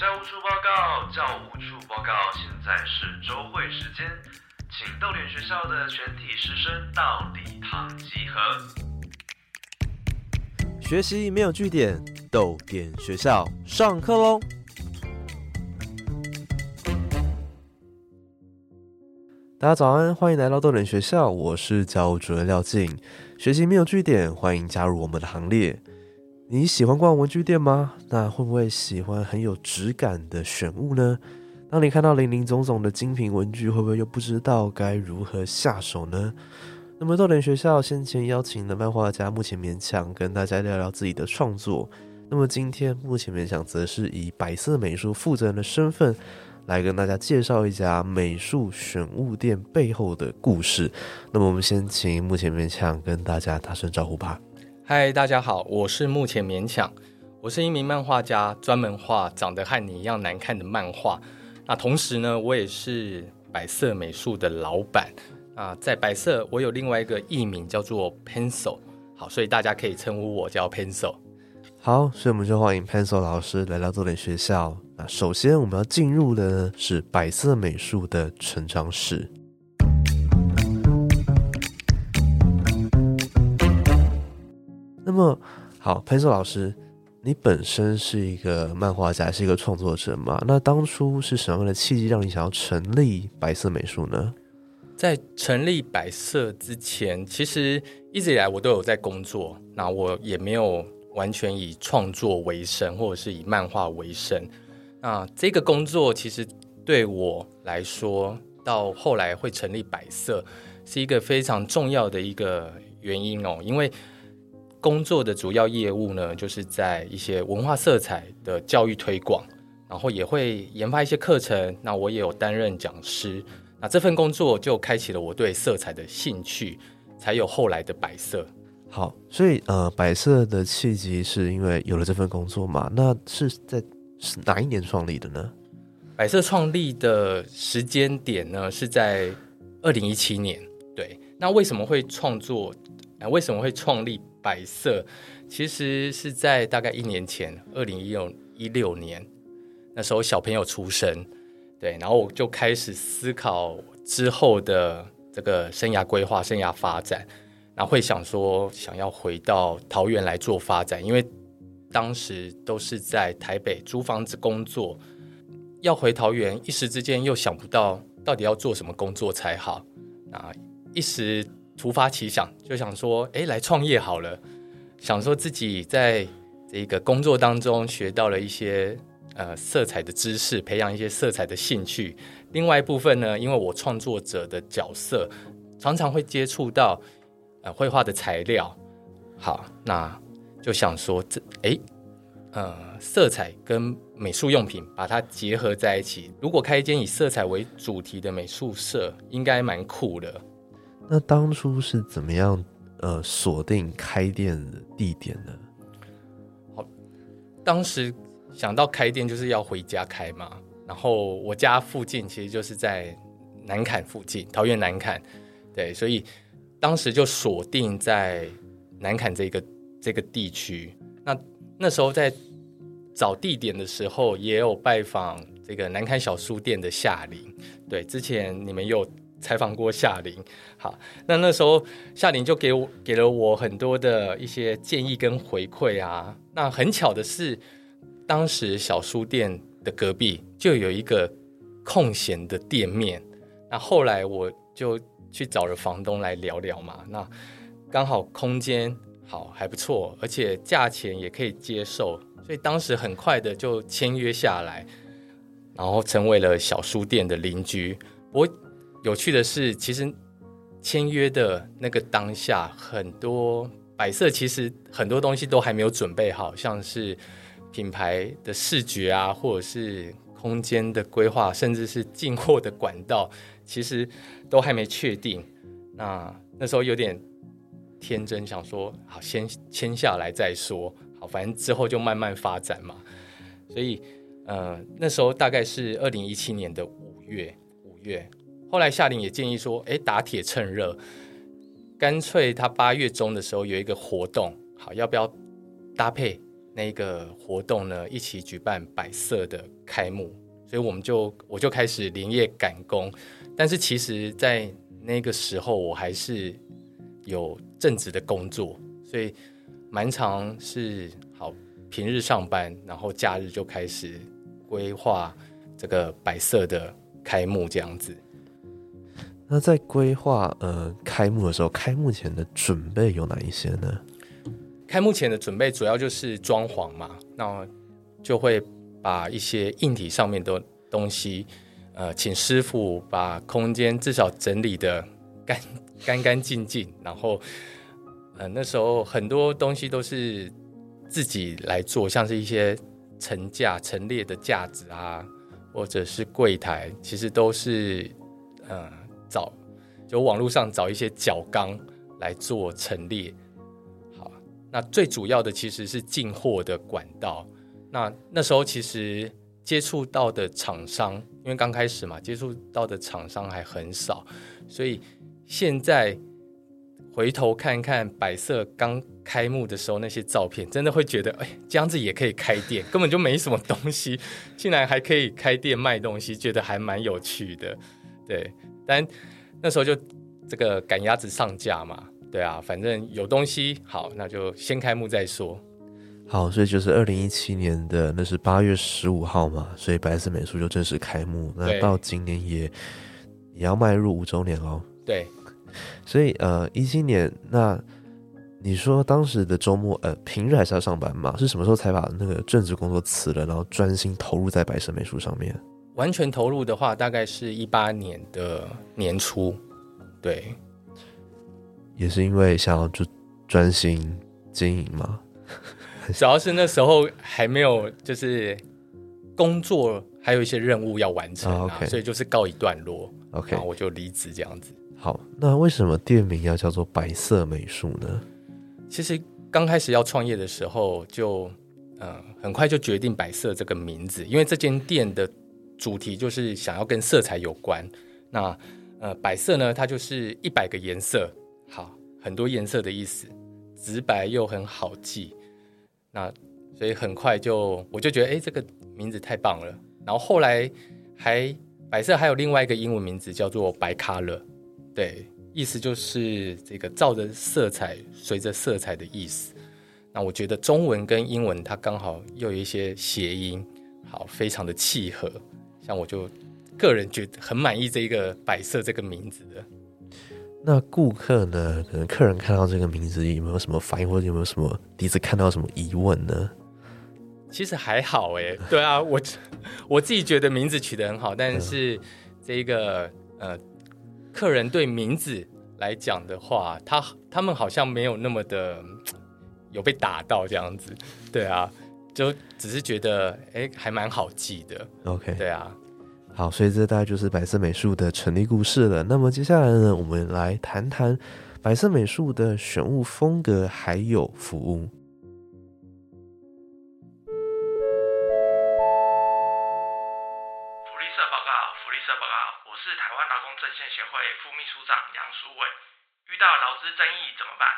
教务处报告，教务处报告，现在是周会时间，请逗点学校的全体师生到礼堂集合。学习没有据点，逗点学校上课喽！大家早安，欢迎来到逗点学校，我是教务主任廖静。学习没有据点，欢迎加入我们的行列。你喜欢逛文具店吗？那会不会喜欢很有质感的选物呢？当你看到林林总总的精品文具，会不会又不知道该如何下手呢？那么逗点学校先前邀请的漫画家目前勉强跟大家聊聊自己的创作。那么今天目前勉强则是以白色美术负责人的身份来跟大家介绍一家美术选物店背后的故事。那么我们先请目前勉强跟大家打声招呼吧。嗨，大家好，我是目前勉强，我是一名漫画家，专门画长得和你一样难看的漫画。那同时呢，我也是百色美术的老板。啊，在百色，我有另外一个艺名叫做 Pencil，好，所以大家可以称呼我叫 Pencil。好，所以我们就欢迎 Pencil 老师来到这点学校。那首先我们要进入的是百色美术的成长史。么好，潘硕老师，你本身是一个漫画家，是一个创作者嘛？那当初是什么样的契机让你想要成立白色美术呢？在成立白色之前，其实一直以来我都有在工作，那我也没有完全以创作为生，或者是以漫画为生。那这个工作其实对我来说，到后来会成立白色，是一个非常重要的一个原因哦，因为。工作的主要业务呢，就是在一些文化色彩的教育推广，然后也会研发一些课程。那我也有担任讲师，那这份工作就开启了我对色彩的兴趣，才有后来的白色。好，所以呃，白色的契机是因为有了这份工作嘛？那是在是哪一年创立的呢？白色创立的时间点呢，是在二零一七年。对，那为什么会创作？啊，为什么会创立？白色其实是在大概一年前，二零一六一六年，那时候小朋友出生，对，然后我就开始思考之后的这个生涯规划、生涯发展，然后会想说想要回到桃园来做发展，因为当时都是在台北租房子工作，要回桃园，一时之间又想不到到底要做什么工作才好，啊，一时。突发奇想，就想说，哎，来创业好了。想说自己在这个工作当中学到了一些呃色彩的知识，培养一些色彩的兴趣。另外一部分呢，因为我创作者的角色常常会接触到呃绘画的材料，好，那就想说这哎呃色彩跟美术用品把它结合在一起。如果开一间以色彩为主题的美术社，应该蛮酷的。那当初是怎么样呃锁定开店的地点呢？好，当时想到开店就是要回家开嘛，然后我家附近其实就是在南坎附近，桃园南坎，对，所以当时就锁定在南坎这个这个地区。那那时候在找地点的时候，也有拜访这个南坎小书店的夏玲，对，之前你们有。采访过夏玲，好，那那时候夏玲就给我给了我很多的一些建议跟回馈啊。那很巧的是，当时小书店的隔壁就有一个空闲的店面。那后来我就去找了房东来聊聊嘛。那刚好空间好还不错，而且价钱也可以接受，所以当时很快的就签约下来，然后成为了小书店的邻居。我。有趣的是，其实签约的那个当下，很多摆设其实很多东西都还没有准备好，像是品牌的视觉啊，或者是空间的规划，甚至是进货的管道，其实都还没确定。那那时候有点天真，想说好先签下来再说，好，反正之后就慢慢发展嘛。所以，呃，那时候大概是二零一七年的五月，五月。后来夏令也建议说：“哎，打铁趁热，干脆他八月中的时候有一个活动，好，要不要搭配那个活动呢，一起举办百色的开幕，所以我们就我就开始连夜赶工。但是其实，在那个时候，我还是有正职的工作，所以蛮长是好平日上班，然后假日就开始规划这个白色的开幕这样子。那在规划呃开幕的时候，开幕前的准备有哪一些呢？开幕前的准备主要就是装潢嘛，那就会把一些硬体上面的东西，呃，请师傅把空间至少整理的干干干净净，然后，呃，那时候很多东西都是自己来做，像是一些陈架陈列的架子啊，或者是柜台，其实都是呃。找就网络上找一些角钢来做陈列，好，那最主要的其实是进货的管道。那那时候其实接触到的厂商，因为刚开始嘛，接触到的厂商还很少，所以现在回头看看百色刚开幕的时候那些照片，真的会觉得，哎，这样子也可以开店，根本就没什么东西，竟然还可以开店卖东西，觉得还蛮有趣的，对。但那时候就这个赶鸭子上架嘛，对啊，反正有东西好，那就先开幕再说。好，所以就是二零一七年的那是八月十五号嘛，所以白色美术就正式开幕。那到今年也也要迈入五周年哦。对，所以呃一七年，那你说当时的周末呃平日还是要上班嘛？是什么时候才把那个正职工作辞了，然后专心投入在白色美术上面？完全投入的话，大概是一八年的年初，对，也是因为想要就专心经营嘛。主要是那时候还没有，就是工作还有一些任务要完成啊，所以就是告一段落。OK，我就离职这样子。好，那为什么店名要叫做白色美术呢？其实刚开始要创业的时候，就嗯，很快就决定白色这个名字，因为这间店的。主题就是想要跟色彩有关，那呃，白色呢，它就是一百个颜色，好，很多颜色的意思，直白又很好记，那所以很快就我就觉得，哎，这个名字太棒了。然后后来还白色还有另外一个英文名字叫做白 color，对，意思就是这个照着色彩，随着色彩的意思。那我觉得中文跟英文它刚好又有一些谐音，好，非常的契合。像我就个人觉得很满意这一个摆设这个名字的。那顾客呢？可能客人看到这个名字有没有什么反应，或者有没有什么第一次看到什么疑问呢？其实还好哎，对啊，我我自己觉得名字取得很好，但是这个呃，客人对名字来讲的话，他他们好像没有那么的有被打到这样子，对啊。就只是觉得，哎，还蛮好记的。OK，对啊，好，所以这大概就是白色美术的成立故事了。那么接下来呢，我们来谈谈白色美术的选物风格还有服务。福利社报告，福利社报告，我是台湾劳工阵线协会副秘书长杨淑伟。遇到劳资争议怎么办？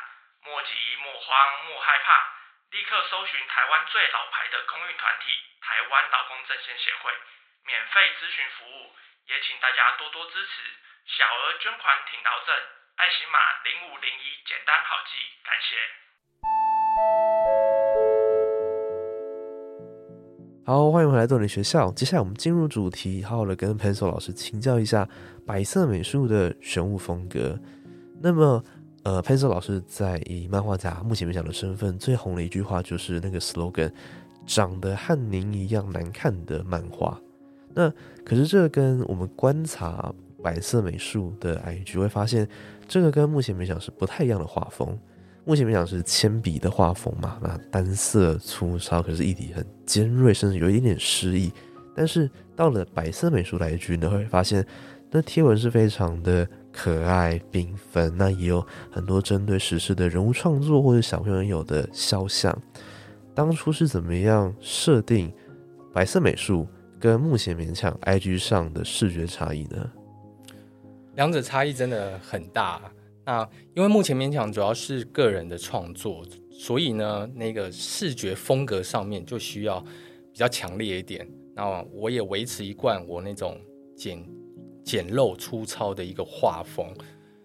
莫急莫慌莫害怕。立刻搜寻台湾最老牌的公运团体——台湾劳工阵线协会，免费咨询服务，也请大家多多支持，小额捐款挺劳政，爱心码零五零一，简单好记，感谢。好，欢迎回来豆你学校。接下来我们进入主题，好好的跟 Pencil 老师请教一下白色美术的选物风格。那么。呃，潘色老师在以漫画家目前没讲的身份最红的一句话就是那个 slogan：“ 长得和您一样难看的漫画。”那可是这个跟我们观察白色美术的 IG 会发现，这个跟目前没讲是不太一样的画风。目前没讲是铅笔的画风嘛，那单色粗糙，可是一体很尖锐，甚至有一点点诗意。但是到了白色美术来句呢，会发现那贴文是非常的。可爱缤纷，那也有很多针对时事的人物创作或者小朋友有的肖像。当初是怎么样设定白色美术跟目前勉强 IG 上的视觉差异呢？两者差异真的很大。那因为目前勉强主要是个人的创作，所以呢，那个视觉风格上面就需要比较强烈一点。那我也维持一贯我那种简简陋粗糙的一个画风。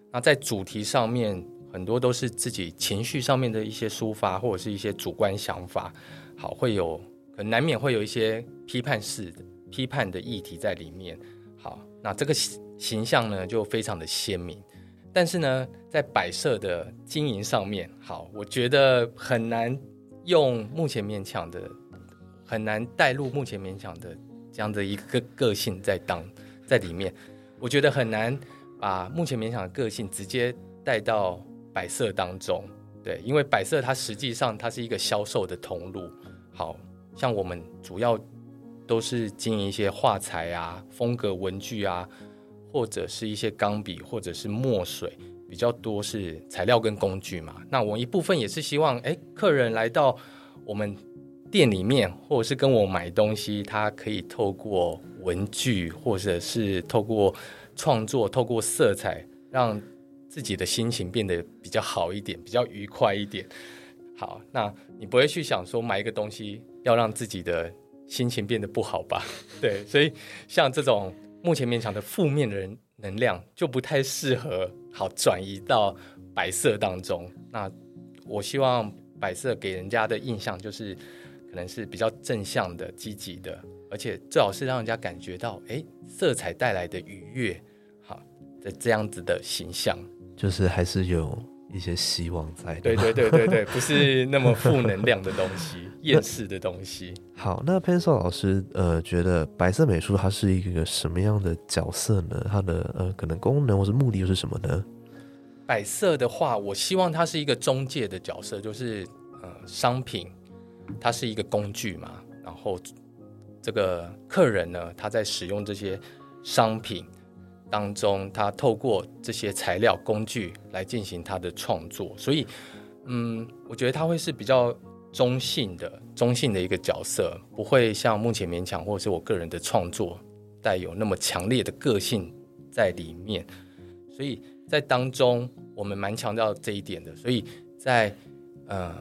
那在主题上面，很多都是自己情绪上面的一些抒发，或者是一些主观想法。好，会有可能难免会有一些批判式的批判的议题在里面。好，那这个形象呢就非常的鲜明。但是呢，在摆设的经营上面，好，我觉得很难用目前勉强的，很难带入目前勉强的这样的一个个性在当在里面。我觉得很难把目前勉强的个性直接带到摆设当中，对，因为摆设它实际上它是一个销售的通路。好像我们主要都是经营一些画材啊、风格文具啊。或者是一些钢笔，或者是墨水，比较多是材料跟工具嘛。那我一部分也是希望，哎，客人来到我们店里面，或者是跟我买东西，他可以透过文具，或者是透过创作，透过色彩，让自己的心情变得比较好一点，比较愉快一点。好，那你不会去想说买一个东西要让自己的心情变得不好吧？对，所以像这种。目前勉强的负面的人能量就不太适合好转移到白色当中。那我希望白色给人家的印象就是可能是比较正向的、积极的，而且最好是让人家感觉到哎，色彩带来的愉悦，好的这样子的形象，就是还是有。一些希望在，对对对对对，不是那么负能量的东西，厌世的东西。好，那 Pencil 老师，呃，觉得白色美术它是一个什么样的角色呢？它的呃，可能功能或是目的又是什么呢？白色的话，我希望它是一个中介的角色，就是呃，商品它是一个工具嘛，然后这个客人呢，他在使用这些商品。当中，他透过这些材料工具来进行他的创作，所以，嗯，我觉得他会是比较中性的、中性的一个角色，不会像目前勉强或者是我个人的创作带有那么强烈的个性在里面。所以在当中，我们蛮强调这一点的。所以在呃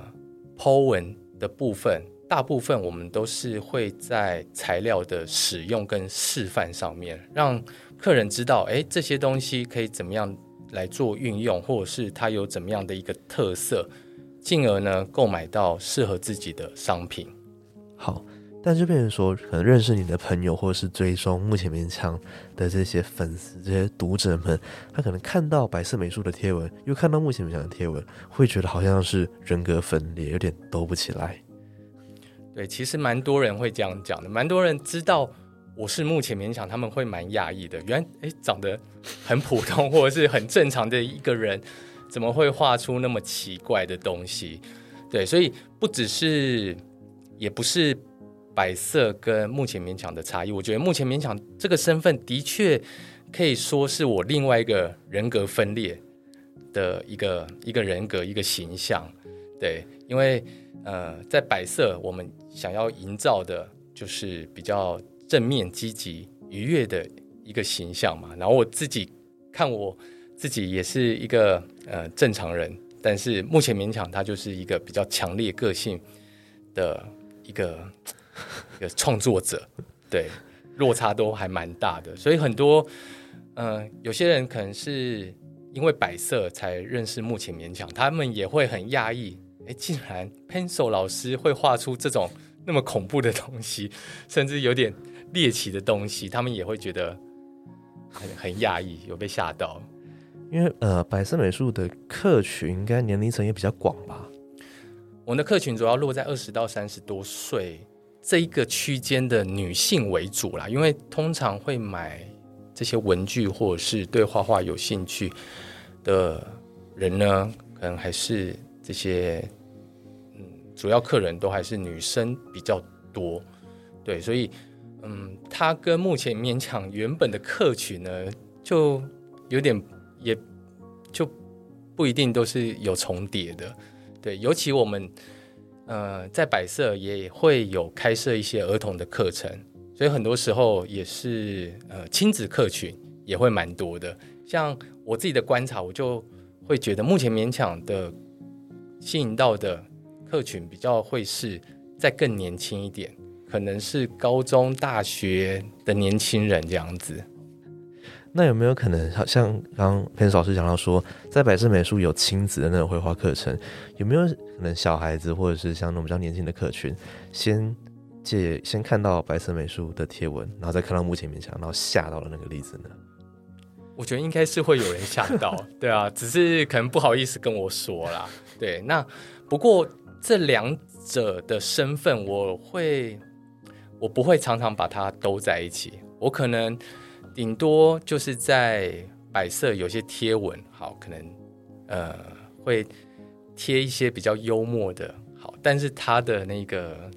剖文的部分，大部分我们都是会在材料的使用跟示范上面让。客人知道，哎，这些东西可以怎么样来做运用，或者是它有怎么样的一个特色，进而呢购买到适合自己的商品。好，但是变成说，可能认识你的朋友，或者是追踪目前勉强的这些粉丝、这些读者们，他可能看到白色美术的贴文，又看到目前勉强的贴文，会觉得好像是人格分裂，有点兜不起来。对，其实蛮多人会这样讲的，蛮多人知道。我是目前勉强，他们会蛮讶异的。原来，哎，长得很普通或者是很正常的一个人，怎么会画出那么奇怪的东西？对，所以不只是，也不是白色跟目前勉强的差异。我觉得目前勉强这个身份的确可以说是我另外一个人格分裂的一个一个人格一个形象。对，因为呃，在白色我们想要营造的就是比较。正面、积极、愉悦的一个形象嘛。然后我自己看我自己也是一个呃正常人，但是目前勉强他就是一个比较强烈个性的一个一个创作者，对，落差都还蛮大的。所以很多嗯有些人可能是因为摆设才认识目前勉强，他们也会很讶异，哎，竟然 Pencil 老师会画出这种那么恐怖的东西，甚至有点。猎奇的东西，他们也会觉得很很讶异，有被吓到。因为呃，白色美术的客群应该年龄层也比较广吧？我们的客群主要落在二十到三十多岁这一个区间的女性为主啦。因为通常会买这些文具或者是对画画有兴趣的人呢，可能还是这些嗯，主要客人都还是女生比较多。对，所以。嗯，它跟目前勉强原本的客群呢，就有点，也就不一定都是有重叠的。对，尤其我们呃在百色也会有开设一些儿童的课程，所以很多时候也是呃亲子客群也会蛮多的。像我自己的观察，我就会觉得目前勉强的吸引到的客群比较会是再更年轻一点，可能是高中、大学的年轻人这样子。那有没有可能，好像刚刚裴老师讲到说，在百色美术有亲子的那种绘画课程，有没有可能小孩子或者是像那种比较年轻的客群，先借先看到白色美术的贴文，然后再看到目前勉强，然后吓到了那个例子呢？我觉得应该是会有人吓到，对啊，只是可能不好意思跟我说啦。对，那不过这两者的身份，我会我不会常常把它都在一起，我可能。顶多就是在摆设有些贴文，好，可能呃会贴一些比较幽默的，好，但是它的那个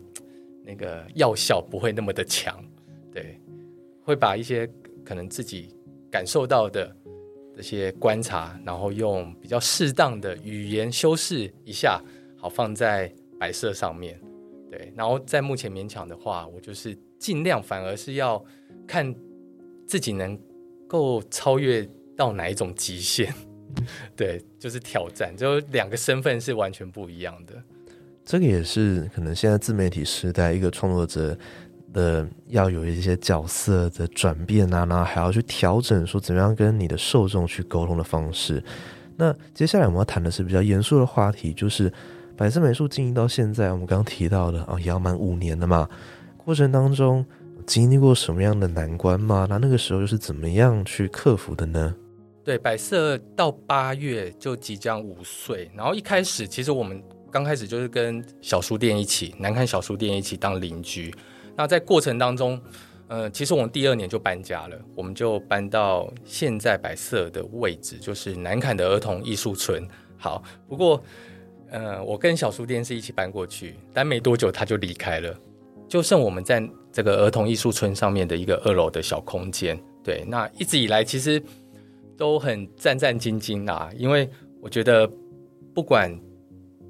那个药效不会那么的强，对，会把一些可能自己感受到的这些观察，然后用比较适当的语言修饰一下，好放在摆设上面，对，然后在目前勉强的话，我就是尽量反而是要看。自己能够超越到哪一种极限？对，就是挑战，就两个身份是完全不一样的。这个也是可能现在自媒体时代一个创作者的要有一些角色的转变啊，然后还要去调整说怎么样跟你的受众去沟通的方式。那接下来我们要谈的是比较严肃的话题，就是百色美术经营到现在，我们刚刚提到的啊，也要满五年了嘛，过程当中。经历过什么样的难关吗？那那个时候又是怎么样去克服的呢？对，百色到八月就即将五岁，然后一开始其实我们刚开始就是跟小书店一起，南看小书店一起当邻居。那在过程当中，呃，其实我们第二年就搬家了，我们就搬到现在百色的位置，就是南坎的儿童艺术村。好，不过，呃，我跟小书店是一起搬过去，但没多久他就离开了。就剩我们在这个儿童艺术村上面的一个二楼的小空间，对，那一直以来其实都很战战兢兢啊，因为我觉得不管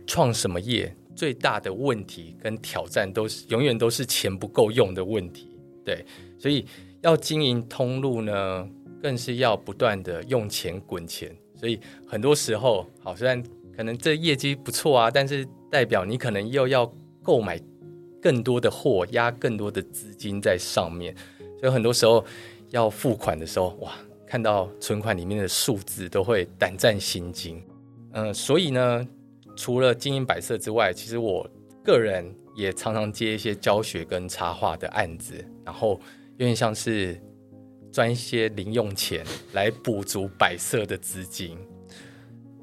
创什么业，最大的问题跟挑战都是永远都是钱不够用的问题，对，所以要经营通路呢，更是要不断的用钱滚钱，所以很多时候，好，虽然可能这业绩不错啊，但是代表你可能又要购买。更多的货压更多的资金在上面，所以很多时候要付款的时候，哇，看到存款里面的数字都会胆战心惊。嗯，所以呢，除了经营摆设之外，其实我个人也常常接一些教学跟插画的案子，然后有点像是赚一些零用钱来补足摆设的资金。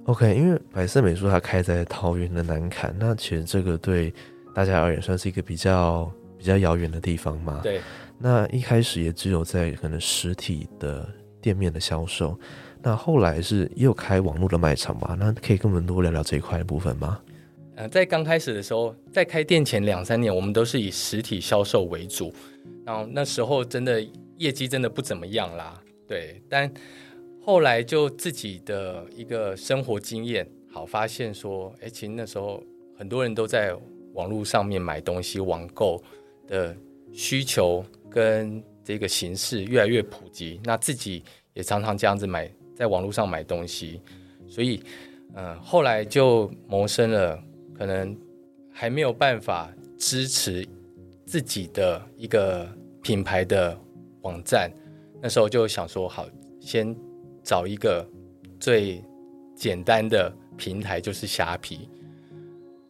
OK，因为白色美术它开在桃园的南坎，那其实这个对。大家而言算是一个比较比较遥远的地方嘛？对。那一开始也只有在可能实体的店面的销售，那后来是也有开网络的卖场吧？那可以跟我们多聊聊这一块的部分吗？呃，在刚开始的时候，在开店前两三年，我们都是以实体销售为主，然后那时候真的业绩真的不怎么样啦。对。但后来就自己的一个生活经验，好发现说，哎，其实那时候很多人都在。网络上面买东西网购的需求跟这个形式越来越普及，那自己也常常这样子买，在网络上买东西，所以，嗯，后来就萌生了可能还没有办法支持自己的一个品牌的网站，那时候就想说，好，先找一个最简单的平台，就是虾皮。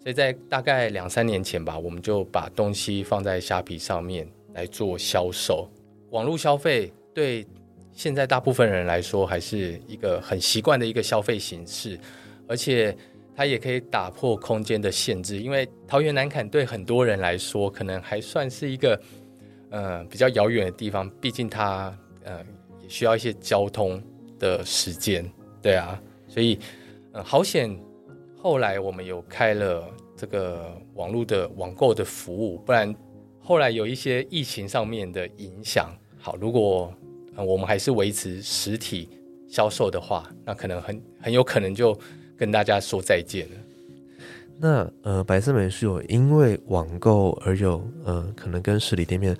所以在大概两三年前吧，我们就把东西放在虾皮上面来做销售。网络消费对现在大部分人来说还是一个很习惯的一个消费形式，而且它也可以打破空间的限制。因为桃园南坎对很多人来说，可能还算是一个呃比较遥远的地方，毕竟它呃也需要一些交通的时间。对啊，所以嗯好险。后来我们有开了这个网络的网购的服务，不然后来有一些疫情上面的影响。好，如果我们还是维持实体销售的话，那可能很很有可能就跟大家说再见了。那呃，白色美是有因为网购而有呃，可能跟实体店面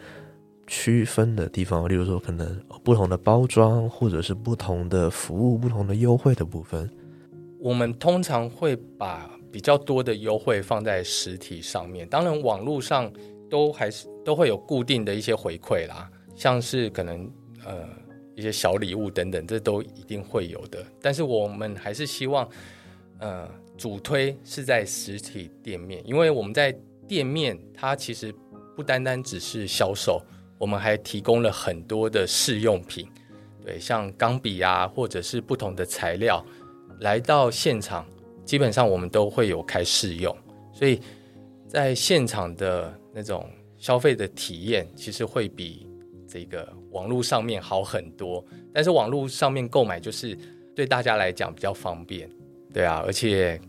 区分的地方，例如说可能不同的包装，或者是不同的服务、不同的优惠的部分。我们通常会把比较多的优惠放在实体上面，当然网络上都还是都会有固定的一些回馈啦，像是可能呃一些小礼物等等，这都一定会有的。但是我们还是希望，呃，主推是在实体店面，因为我们在店面它其实不单单只是销售，我们还提供了很多的试用品，对，像钢笔啊，或者是不同的材料，来到现场。基本上我们都会有开试用，所以在现场的那种消费的体验，其实会比这个网络上面好很多。但是网络上面购买就是对大家来讲比较方便，对啊，而且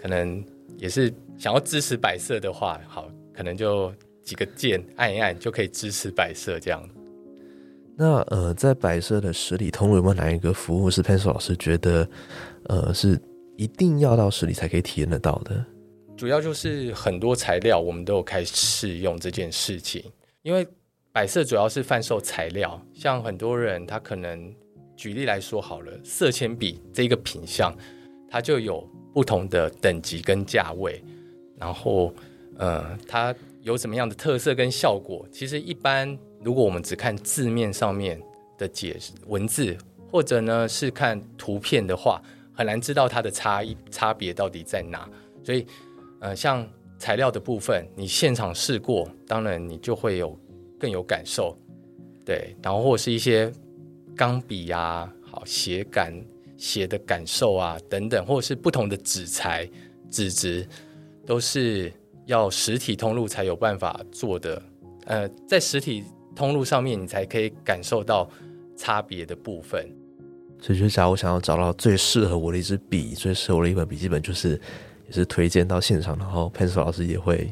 可能也是想要支持百色的话，好，可能就几个键按一按就可以支持摆设这样。那呃，在摆设的十里通路有没有哪一个服务是 Pencil 老师觉得呃是？一定要到十里才可以体验得到的，主要就是很多材料我们都有开始试用这件事情。因为摆设主要是贩售材料，像很多人他可能举例来说好了，色铅笔这个品相，它就有不同的等级跟价位，然后呃，它有什么样的特色跟效果？其实一般如果我们只看字面上面的解释文字，或者呢是看图片的话。很难知道它的差异差别到底在哪，所以，呃，像材料的部分，你现场试过，当然你就会有更有感受，对，然后或者是一些钢笔啊，好写感写的感受啊等等，或者是不同的纸材纸质，都是要实体通路才有办法做的，呃，在实体通路上面，你才可以感受到差别的部分。所以，就假如我想要找到最适合我的一支笔，最适合我的一本笔记本，就是也是推荐到现场，然后 Pencil 老师也会，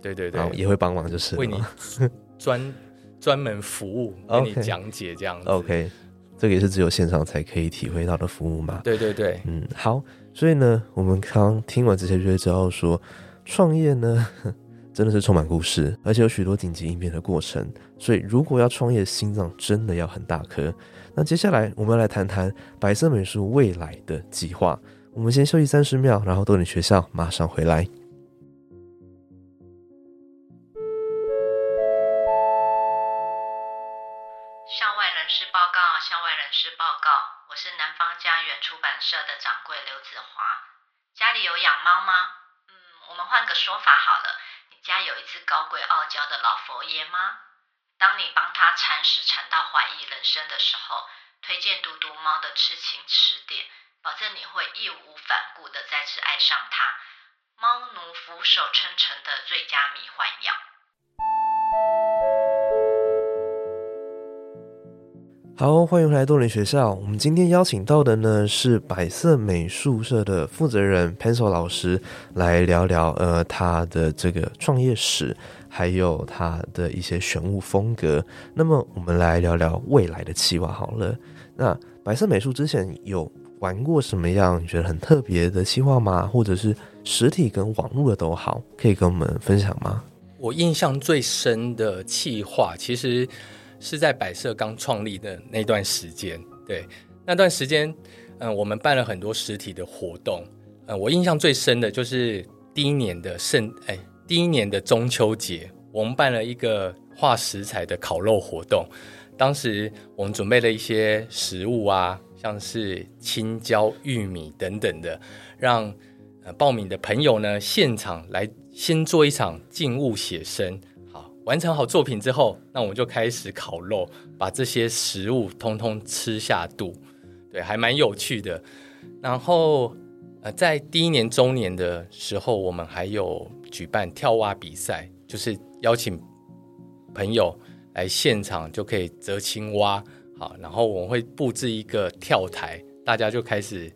对对对，也会帮忙，就是为你 专专门服务，给你讲解这样子。OK，这个也是只有现场才可以体会到的服务嘛？对对对，嗯，好。所以呢，我们刚听完这些，就会知道说，创业呢 真的是充满故事，而且有许多紧急应变的过程。所以，如果要创业，心脏真的要很大颗。那接下来我们要来谈谈白色美术未来的计划。我们先休息三十秒，然后逗你学校马上回来。奴俯首称臣的最佳迷幻药。好，欢迎回来多伦学校。我们今天邀请到的呢是百色美术社的负责人 Pencil 老师，来聊聊呃他的这个创业史。还有他的一些选物风格。那么，我们来聊聊未来的计划好了。那白色美术之前有玩过什么样你觉得很特别的计划吗？或者是实体跟网络的都好，可以跟我们分享吗？我印象最深的企划，其实是在百色刚创立的那段时间。对，那段时间，嗯，我们办了很多实体的活动。嗯，我印象最深的就是第一年的圣，哎。第一年的中秋节，我们办了一个画食材的烤肉活动。当时我们准备了一些食物啊，像是青椒、玉米等等的，让报名的朋友呢现场来先做一场静物写生。好，完成好作品之后，那我们就开始烤肉，把这些食物通通吃下肚。对，还蛮有趣的。然后呃，在第一年周年的时候，我们还有。举办跳蛙比赛，就是邀请朋友来现场就可以折青蛙，好，然后我们会布置一个跳台，大家就开始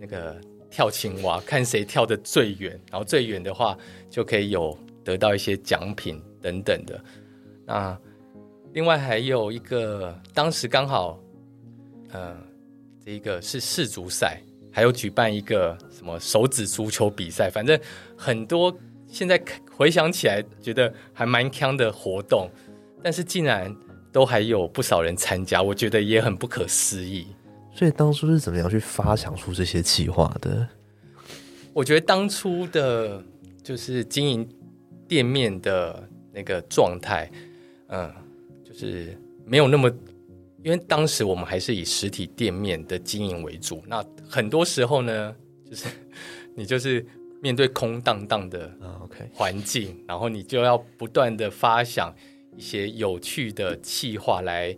那个跳青蛙，看谁跳的最远，然后最远的话就可以有得到一些奖品等等的。那另外还有一个，当时刚好，呃，这一个是世足赛，还有举办一个什么手指足球比赛，反正很多。现在回想起来，觉得还蛮强的活动，但是竟然都还有不少人参加，我觉得也很不可思议。所以当初是怎么样去发想出这些计划的？我觉得当初的，就是经营店面的那个状态，嗯，就是没有那么，因为当时我们还是以实体店面的经营为主。那很多时候呢，就是你就是面对空荡荡的啊，OK，环境，然后你就要不断的发想一些有趣的企划来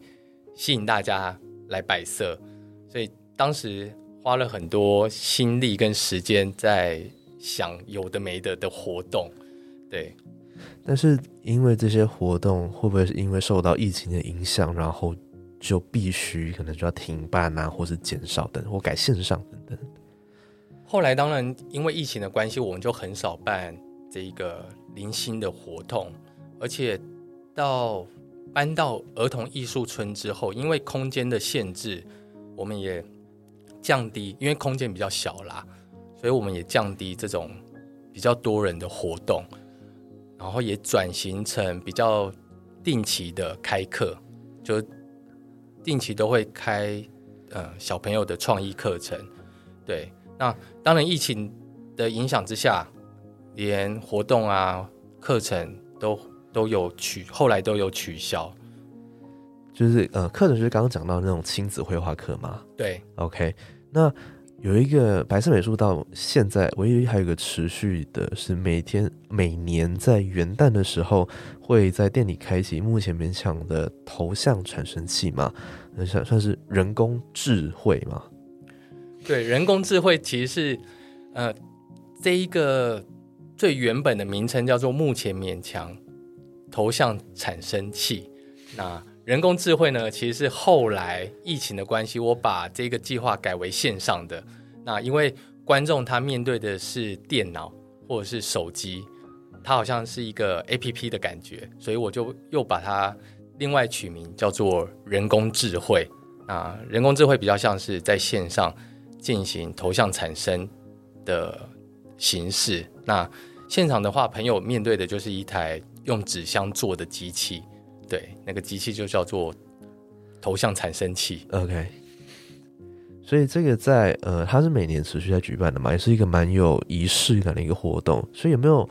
吸引大家来摆设，当时花了很多心力跟时间在想有的没的的活动，对。但是因为这些活动会不会是因为受到疫情的影响，然后就必须可能就要停办啊，或是减少等，或改线上等等？后来当然因为疫情的关系，我们就很少办这一个零星的活动，而且到搬到儿童艺术村之后，因为空间的限制，我们也降低，因为空间比较小啦，所以我们也降低这种比较多人的活动，然后也转型成比较定期的开课，就定期都会开呃小朋友的创意课程，对。那当然，疫情的影响之下，连活动啊、课程都都有取，后来都有取消。就是呃，课程就是刚刚讲到那种亲子绘画课嘛。对，OK。那有一个白色美术到现在，唯一还有一个持续的是每天每年在元旦的时候会在店里开启目前勉强的头像产生器嘛，那算算是人工智慧嘛。对，人工智慧其实是，呃，这一个最原本的名称叫做目前勉强头像产生器。那人工智慧呢，其实是后来疫情的关系，我把这个计划改为线上的。那因为观众他面对的是电脑或者是手机，他好像是一个 A P P 的感觉，所以我就又把它另外取名叫做人工智慧。啊，人工智慧比较像是在线上。进行头像产生的形式。那现场的话，朋友面对的就是一台用纸箱做的机器，对，那个机器就叫做头像产生器。OK。所以这个在呃，它是每年持续在举办的嘛，也是一个蛮有仪式感的一个活动。所以有没有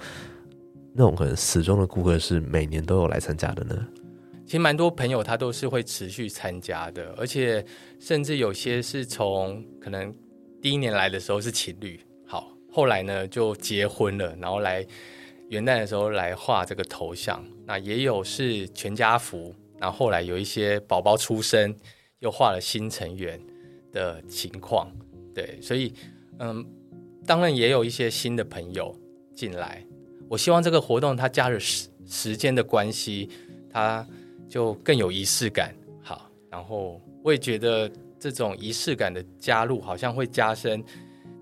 那种可能死忠的顾客是每年都有来参加的呢？其实蛮多朋友他都是会持续参加的，而且甚至有些是从可能。第一年来的时候是情侣，好，后来呢就结婚了，然后来元旦的时候来画这个头像。那也有是全家福，然后后来有一些宝宝出生，又画了新成员的情况。对，所以嗯，当然也有一些新的朋友进来。我希望这个活动它加入时时间的关系，它就更有仪式感。好，然后我也觉得。这种仪式感的加入，好像会加深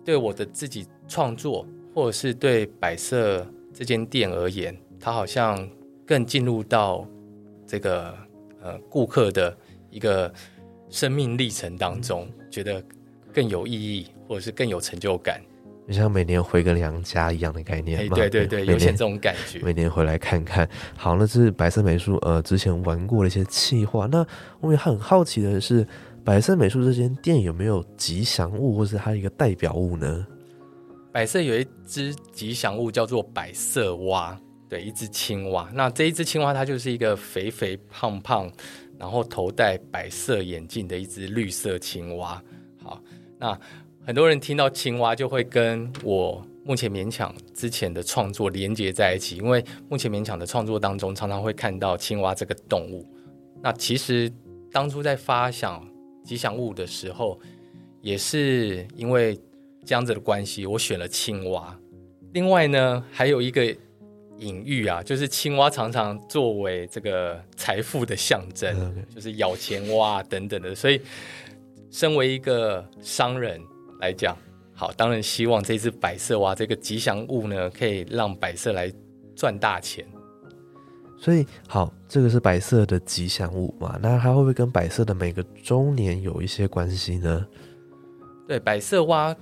对我的自己创作，或者是对摆设这间店而言，它好像更进入到这个呃顾客的一个生命历程当中，觉得更有意义，或者是更有成就感。就像每年回个娘家一样的概念嘛。对对对，有点这种感觉。每年回来看看。好，那是白色美术呃之前玩过的一些企划。那我也很好奇的是。白色美术这间店有没有吉祥物，或是它一个代表物呢？百色有一只吉祥物叫做百色蛙，对，一只青蛙。那这一只青蛙，它就是一个肥肥胖胖，然后头戴白色眼镜的一只绿色青蛙。好，那很多人听到青蛙就会跟我目前勉强之前的创作连接在一起，因为目前勉强的创作当中常常会看到青蛙这个动物。那其实当初在发想。吉祥物的时候，也是因为这样子的关系，我选了青蛙。另外呢，还有一个隐喻啊，就是青蛙常常作为这个财富的象征，就是咬钱蛙等等的。所以，身为一个商人来讲，好，当然希望这只白色蛙这个吉祥物呢，可以让白色来赚大钱。所以好，这个是白色的吉祥物嘛？那它会不会跟白色的每个周年有一些关系呢？对，白色蛙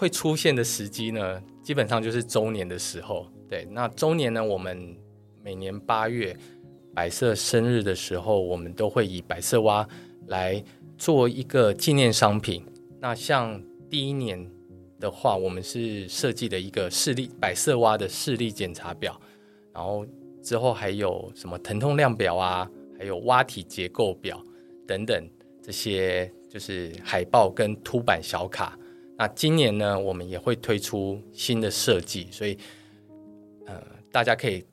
会出现的时机呢，基本上就是周年的时候。对，那周年呢，我们每年八月白色生日的时候，我们都会以白色蛙来做一个纪念商品。那像第一年的话，我们是设计了一个视力百色蛙的视力检查表，然后之后还有什么疼痛量表啊，还有蛙体结构表等等这些，就是海报跟凸版小卡。那今年呢，我们也会推出新的设计，所以呃，大家可以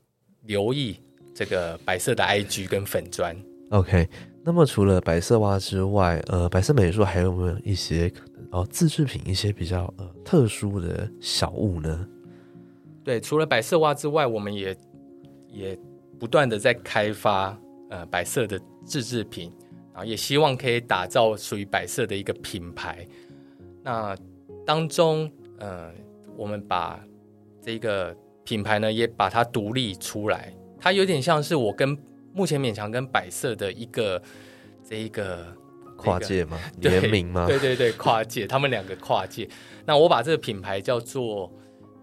留意这个白色的 IG 跟粉砖。OK，那么除了白色袜之外，呃，白色美术还有没有一些可能哦自制品，一些比较呃特殊的小物呢？对，除了白色袜之外，我们也也不断的在开发呃白色的自制品，然后也希望可以打造属于白色的一个品牌。那当中，呃，我们把这个品牌呢，也把它独立出来，它有点像是我跟目前勉强跟百色的一个这一个跨界吗？对联名吗？对对对，跨界，他们两个跨界。那我把这个品牌叫做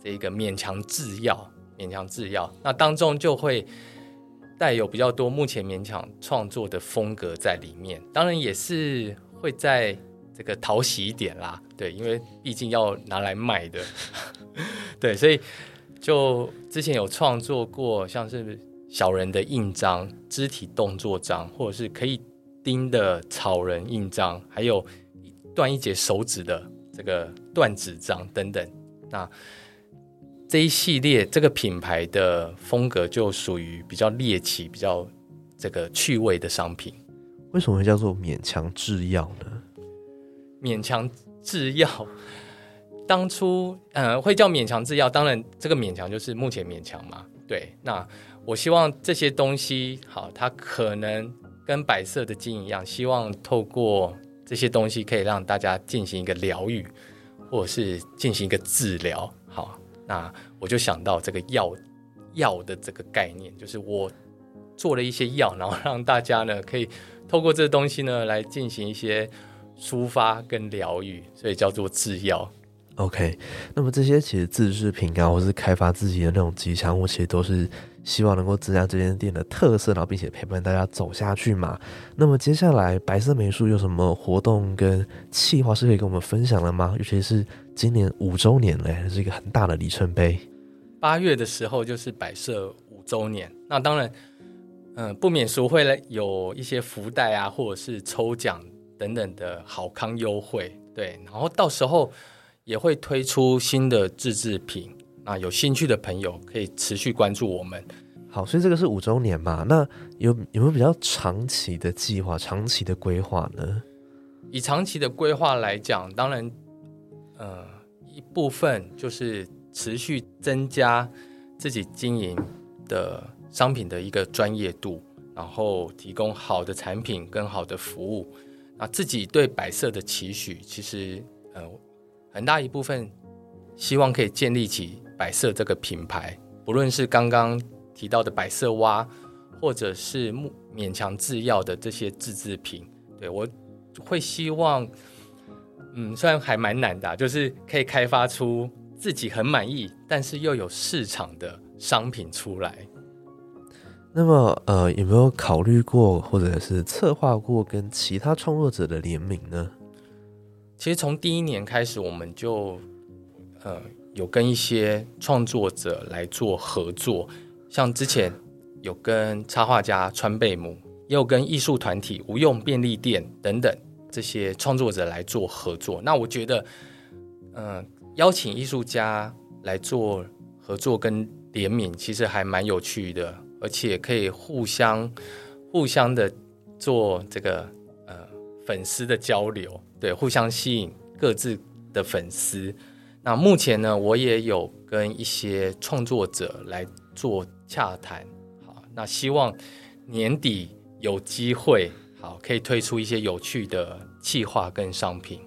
这个勉强制药，勉强制药，那当中就会带有比较多目前勉强创作的风格在里面，当然也是会在这个讨喜一点啦，对，因为毕竟要拿来卖的，对，所以就之前有创作过像是小人的印章、肢体动作章，或者是可以钉的草人印章，还有断一截手指的这个断指章等等。那这一系列这个品牌的风格就属于比较猎奇、比较这个趣味的商品。为什么会叫做勉强制药呢？勉强制药，当初呃会叫勉强制药，当然这个勉强就是目前勉强嘛。对，那我希望这些东西好，它可能跟白色的金一样，希望透过这些东西可以让大家进行一个疗愈，或者是进行一个治疗。好，那我就想到这个药药的这个概念，就是我做了一些药，然后让大家呢可以透过这东西呢来进行一些抒发跟疗愈，所以叫做制药。OK，那么这些其实自制品啊，或是开发自己的那种吉祥物，其实都是希望能够增加这间店的特色，然后并且陪伴大家走下去嘛。那么接下来白色美术有什么活动跟计划是可以跟我们分享的吗？尤其是今年五周年嘞，是一个很大的里程碑。八月的时候就是摆设五周年，那当然，嗯、不免俗会来有一些福袋啊，或者是抽奖等等的好康优惠，对，然后到时候也会推出新的自制品，那有兴趣的朋友可以持续关注我们。好，所以这个是五周年嘛？那有有没有比较长期的计划、长期的规划呢？以长期的规划来讲，当然，呃，一部分就是持续增加自己经营的商品的一个专业度，然后提供好的产品跟好的服务。自己对摆设的期许，其实呃很大一部分希望可以建立起摆设这个品牌，不论是刚刚提到的摆设蛙，或者是木勉强制药的这些自制品，对我会希望，嗯，虽然还蛮难的、就是可以开发出自己很满意，但是又有市场的商品出来。那么，呃，有没有考虑过或者是策划过跟其他创作者的联名呢？其实从第一年开始，我们就呃有跟一些创作者来做合作，像之前有跟插画家川贝母，也有跟艺术团体无用便利店等等这些创作者来做合作。那我觉得，嗯、邀请艺术家来做合作跟联名，其实还蛮有趣的，而且可以互相互相的做这个呃粉丝的交流，对，互相吸引各自的粉丝。那目前呢，我也有跟一些创作者来做洽谈，好，那希望年底有机会，好，可以推出一些有趣的企划跟商品。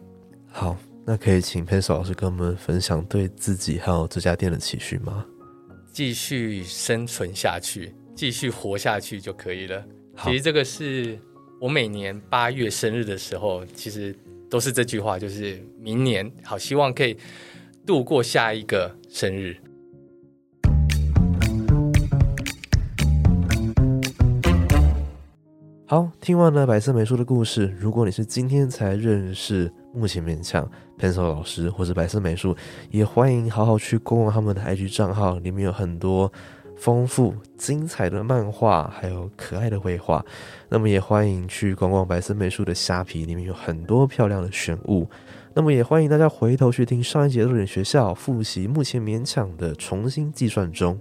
好，那可以请 Pencil 老师跟我们分享对自己还有这家店的期许吗？继续生存下去，继续活下去就可以了。其实这个是我每年八月生日的时候，其实都是这句话，就是明年好，希望可以度过下一个生日。好，听完了白色美术的故事，如果你是今天才认识目前勉强 Pencil 老师或者白色美术，也欢迎好好去逛逛他们的 IG 账号，里面有很多丰富精彩的漫画，还有可爱的绘画。那么也欢迎去逛逛白色美术的虾皮，里面有很多漂亮的选物。那么也欢迎大家回头去听上一节的点学校复习，目前勉强的重新计算中。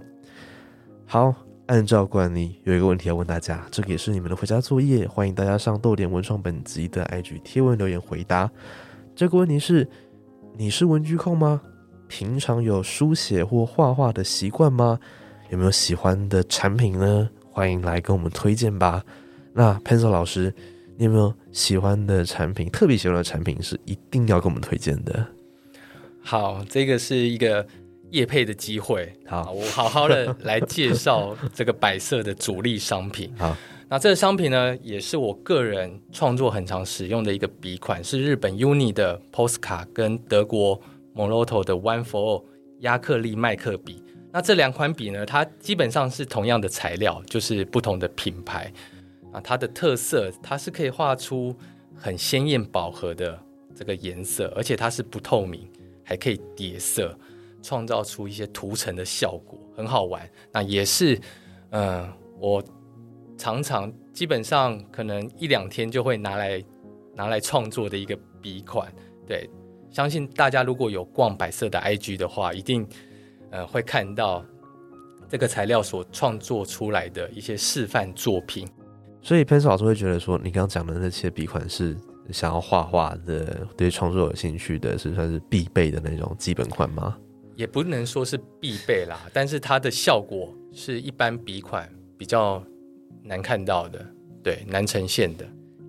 好。按照惯例，有一个问题要问大家，这个也是你们的回家作业，欢迎大家上豆点文创本集的 IG 贴文留言回答。这个问题是：你是文具控吗？平常有书写或画画的习惯吗？有没有喜欢的产品呢？欢迎来跟我们推荐吧。那 Pencil 老师，你有没有喜欢的产品？特别喜欢的产品是一定要跟我们推荐的。好，这个是一个。叶配的机会，好，我好好的来介绍这个白色的主力商品。好，那这个商品呢，也是我个人创作很常使用的一个笔款，是日本 UNI 的 Posca 跟德国 Moloto 的 One for All 亚克力麦克笔。那这两款笔呢，它基本上是同样的材料，就是不同的品牌。啊，它的特色，它是可以画出很鲜艳饱和的这个颜色，而且它是不透明，还可以叠色。创造出一些涂层的效果，很好玩。那也是，嗯，我常常基本上可能一两天就会拿来拿来创作的一个笔款。对，相信大家如果有逛百色的 IG 的话，一定呃会看到这个材料所创作出来的一些示范作品。所以 Pencil 老师会觉得说，你刚刚讲的那些笔款是想要画画的、对创作有兴趣的，是算是必备的那种基本款吗？也不能说是必备啦，但是它的效果是一般笔款比较难看到的，对，难呈现的。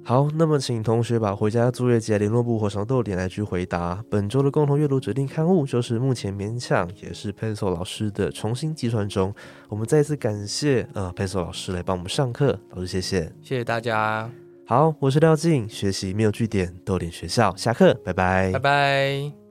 好，那么请同学把回家作业及联络部或上豆点来去回答。本周的共同阅读指定刊物就是目前勉强也是 Pencil 老师的重新计算中。我们再次感谢呃 Pencil 老师来帮我们上课，老师谢谢，谢谢大家。好，我是廖静，学习没有据点豆点学校下课，拜拜，拜拜。